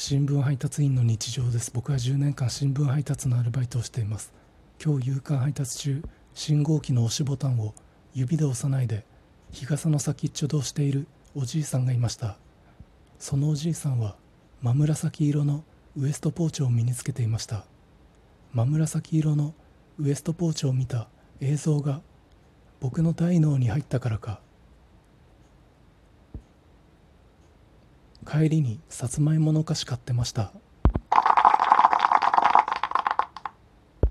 新聞配達員の日常です。僕は10年間新聞配達のアルバイトをしています。今日夕刊配達中信号機の押しボタンを指で押さないで日傘の先っちょで押しているおじいさんがいました。そのおじいさんは真紫色のウエストポーチを身につけていました。真紫色のウエストポーチを見た映像が僕の大脳に入ったからか帰りにさつまいもの菓子買ってました。